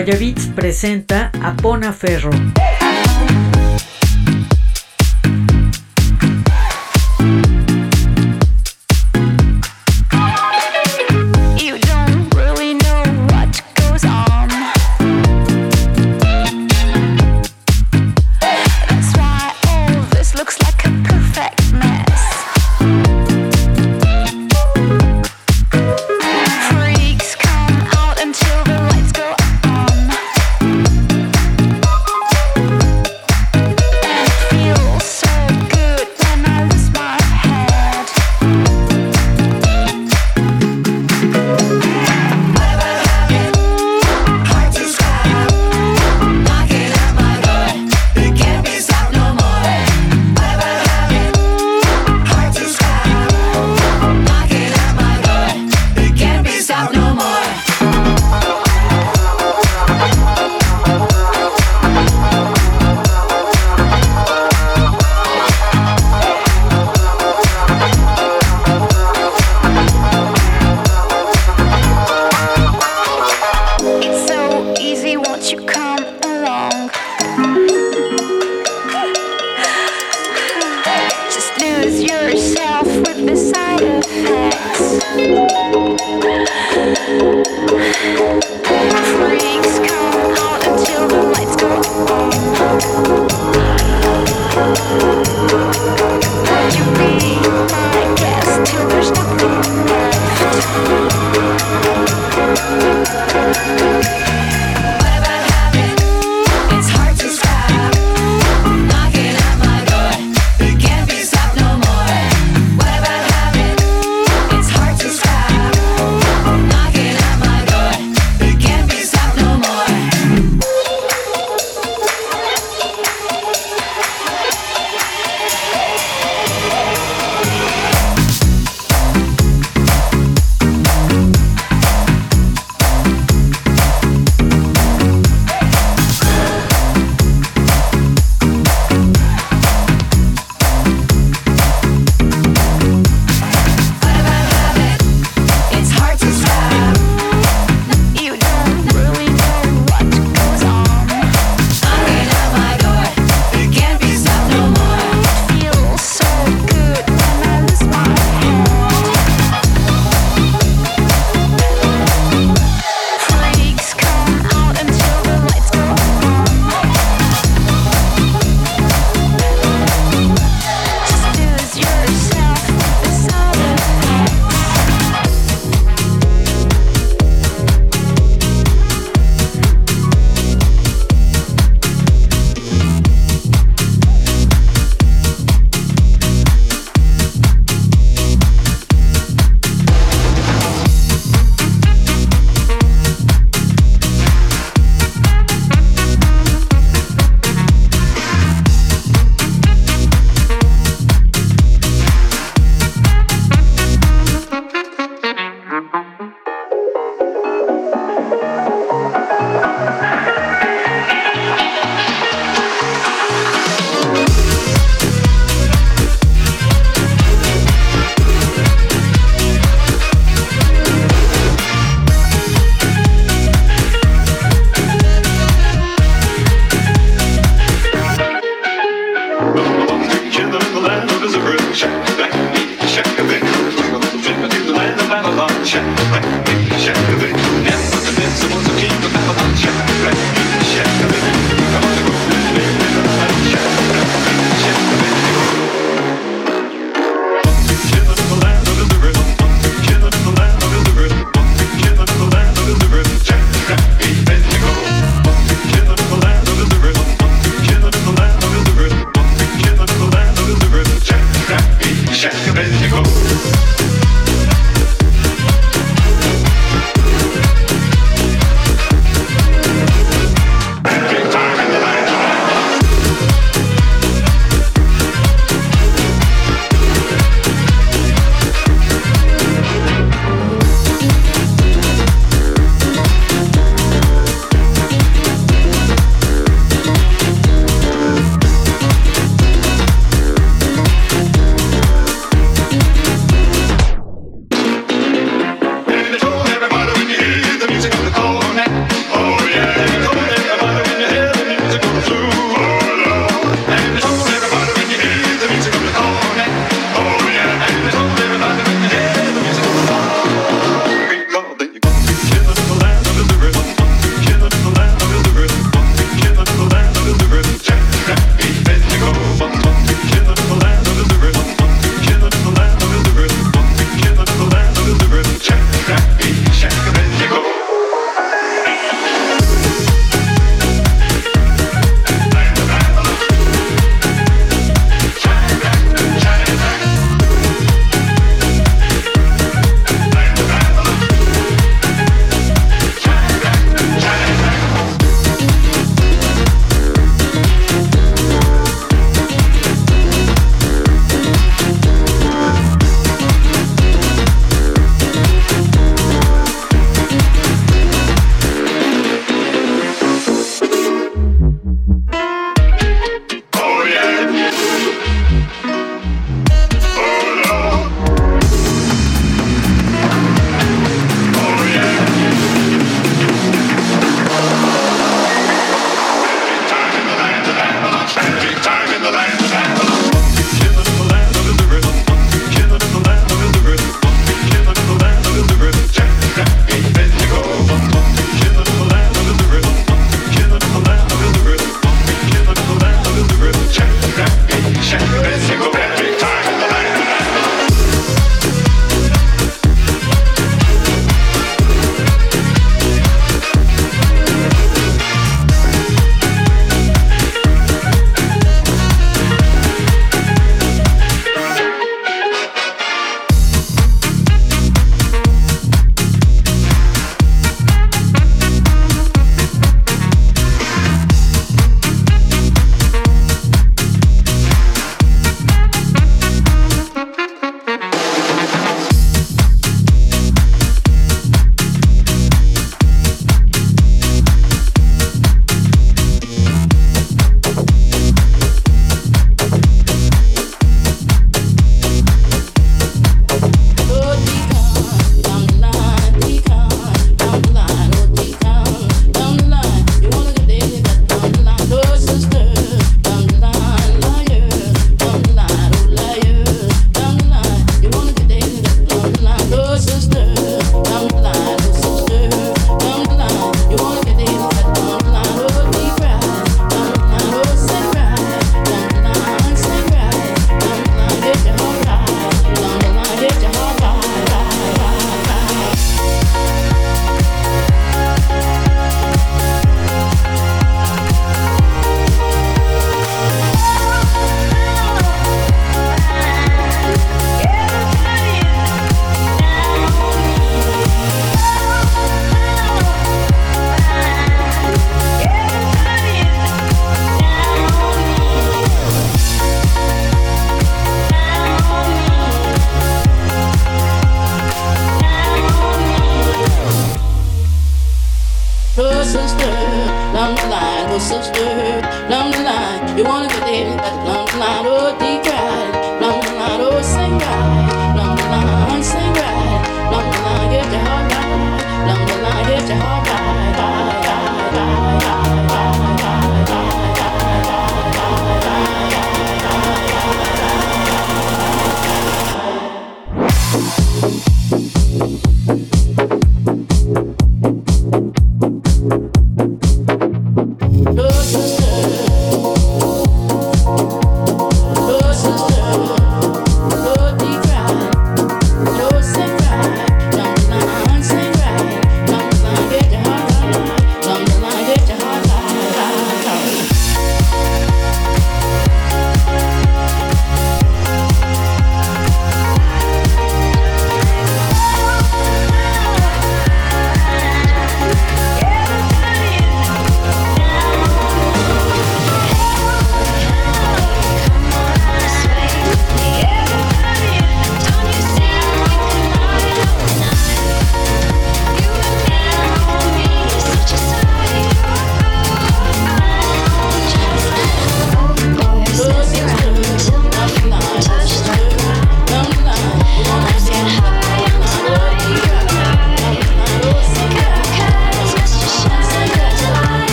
Guayabits presenta a Pona Ferro.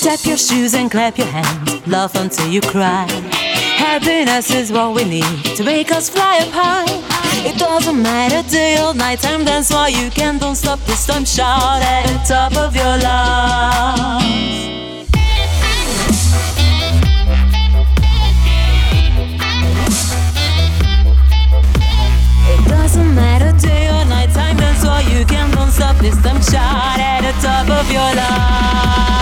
Tap your shoes and clap your hands, laugh until you cry. Happiness is what we need to make us fly up high. It doesn't matter day or night, time dance while you can. Don't stop this time, shout at the top of your lungs. doesn't matter day or night time, that's all you can. Don't stop this time, shot at the top of your lungs.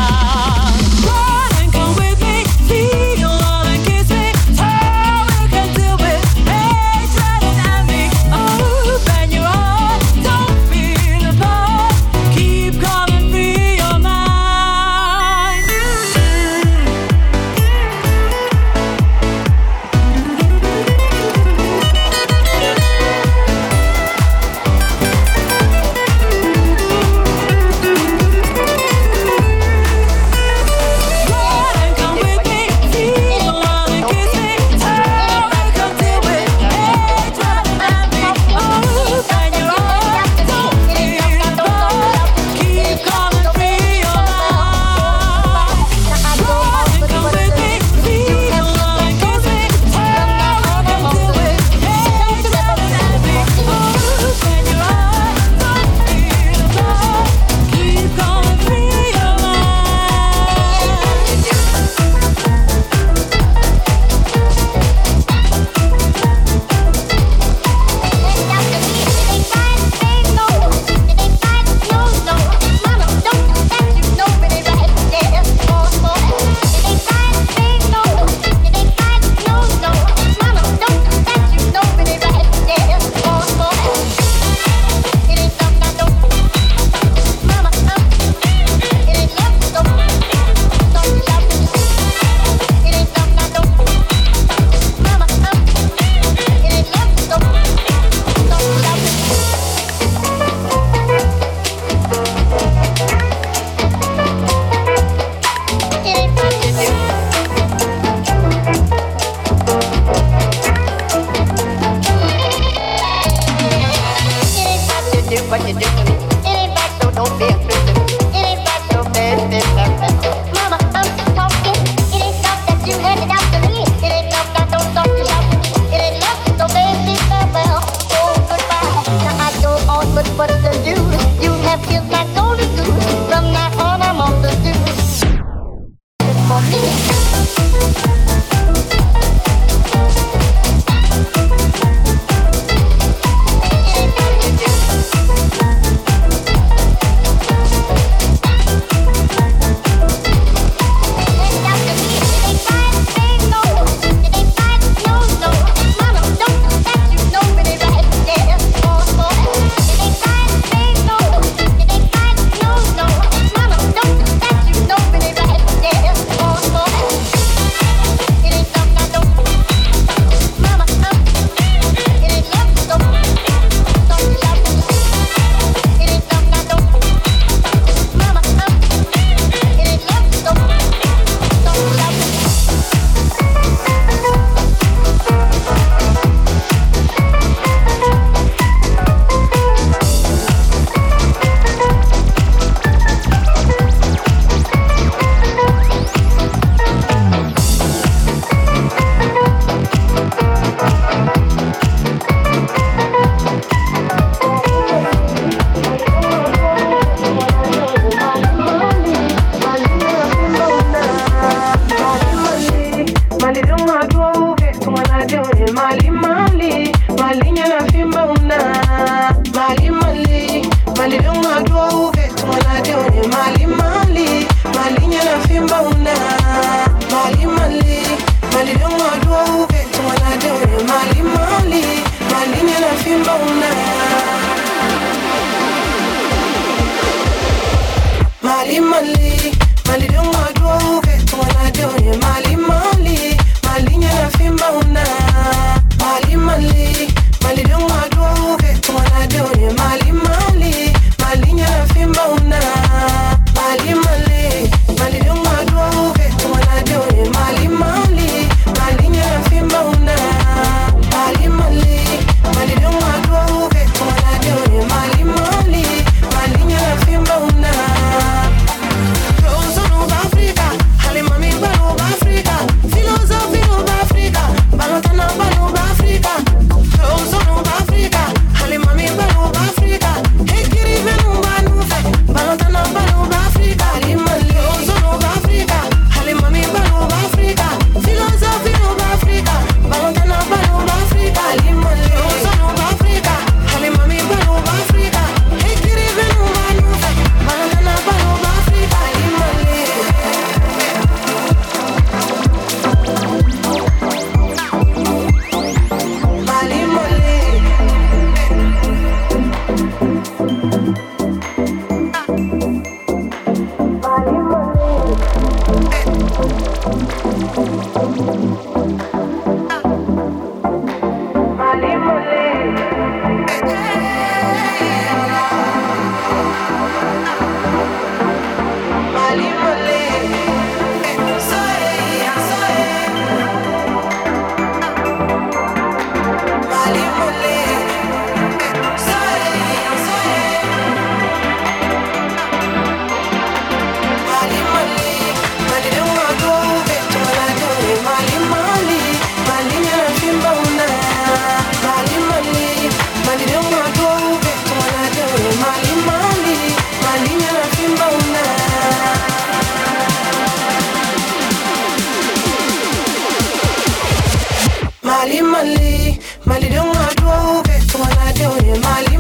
Mali, Mali don't want to move it, wanna do it, Mali.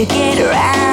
to get around.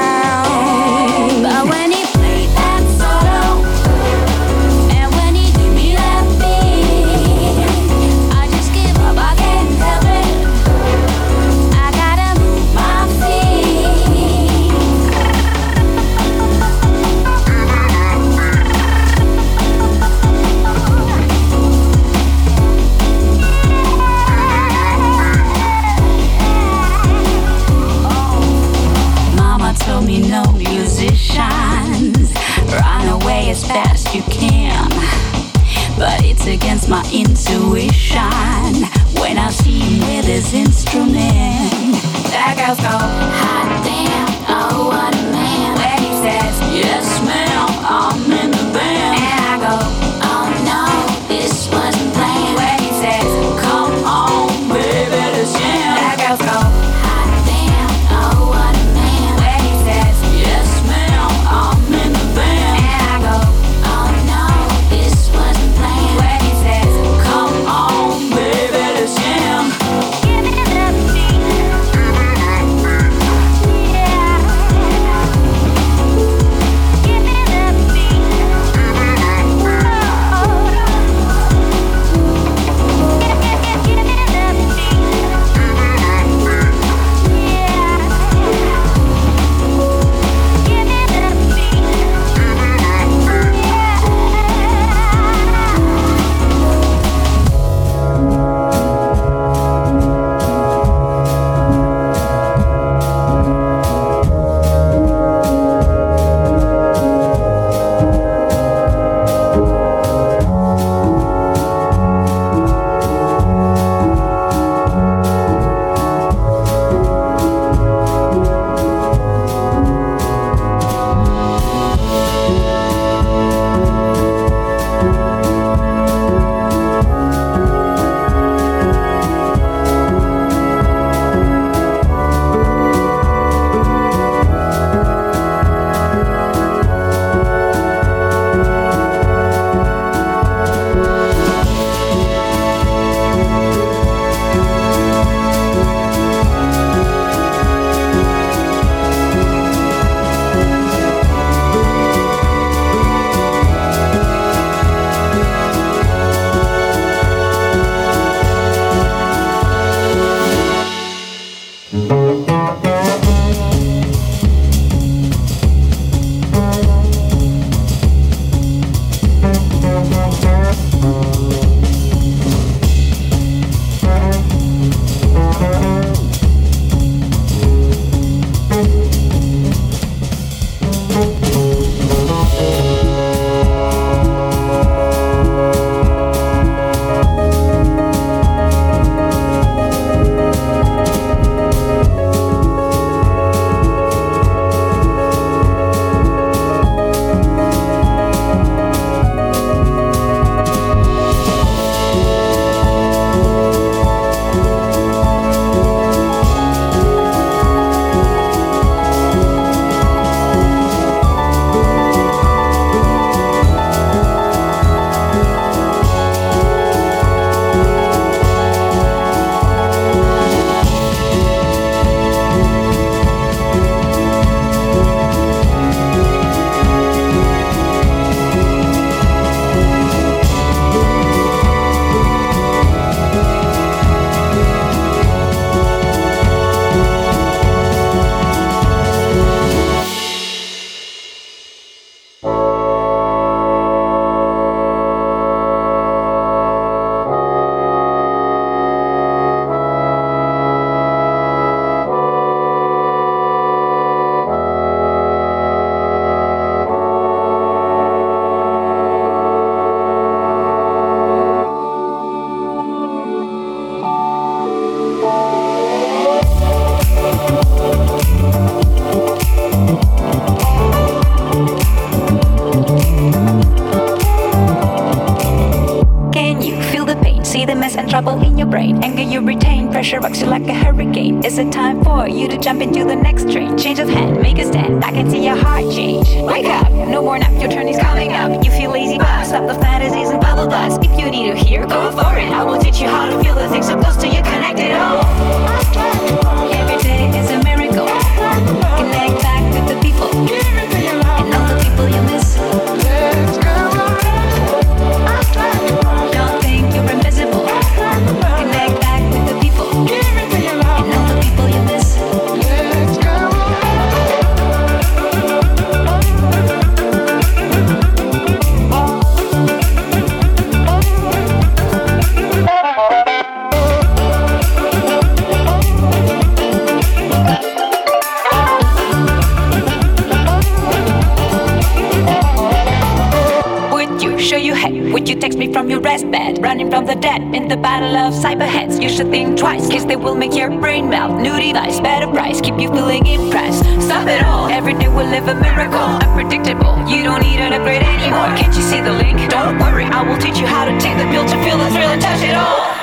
No more nap, your turn is coming up. You feel lazy, but stop the fantasies and bubble dust. If you need to hear, go for it. I will teach you how to feel the things so close to you, connected. Oh, From the dead in the battle of cyberheads. You should think twice, cause they will make your brain melt. New device, better price, keep you feeling impressed. Stop it all, every day we'll live a miracle. Unpredictable, you don't need an upgrade anymore. Can't you see the link? Don't worry, I will teach you how to take the pill to feel the thrill and touch it all.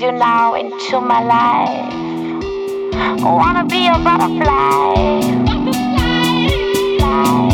You now into my life. I wanna be a butterfly. sure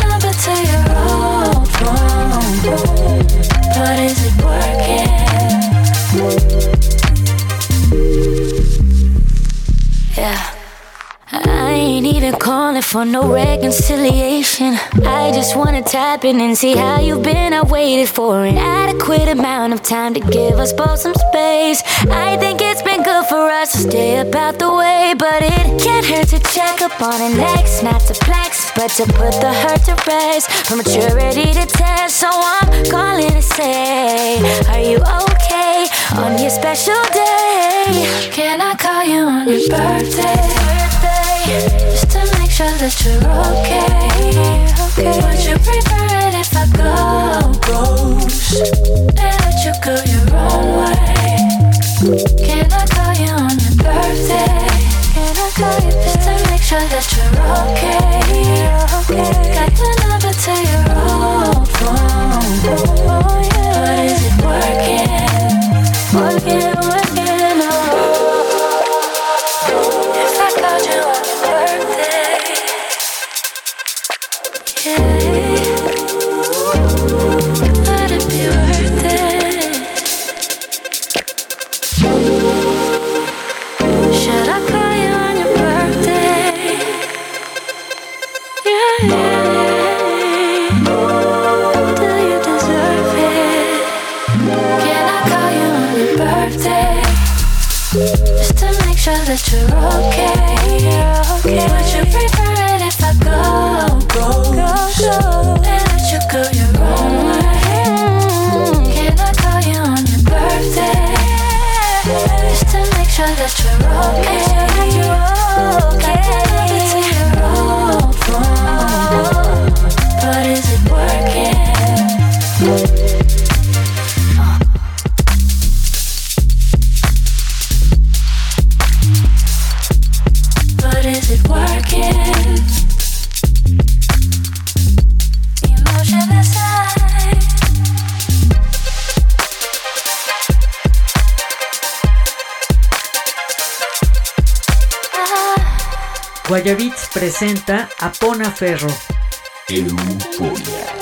for no reconciliation. I just wanna tap in and see how you've been. I waited for an adequate amount of time to give us both some space. I think it's been good for us to stay about the way, but it can't hurt to check up on an ex, not to flex, but to put the hurt to rest. From maturity to test, so I'm calling to say, Are you okay on your special day? Can I call you on your birthday? birthday. Just to make sure that you're okay. Would you prefer it if I go ghost and let you go your own way? Can I call you on your birthday? Can I call you just to make sure that you're okay? okay. Got the number to your own. Apona Ferro. Euforia.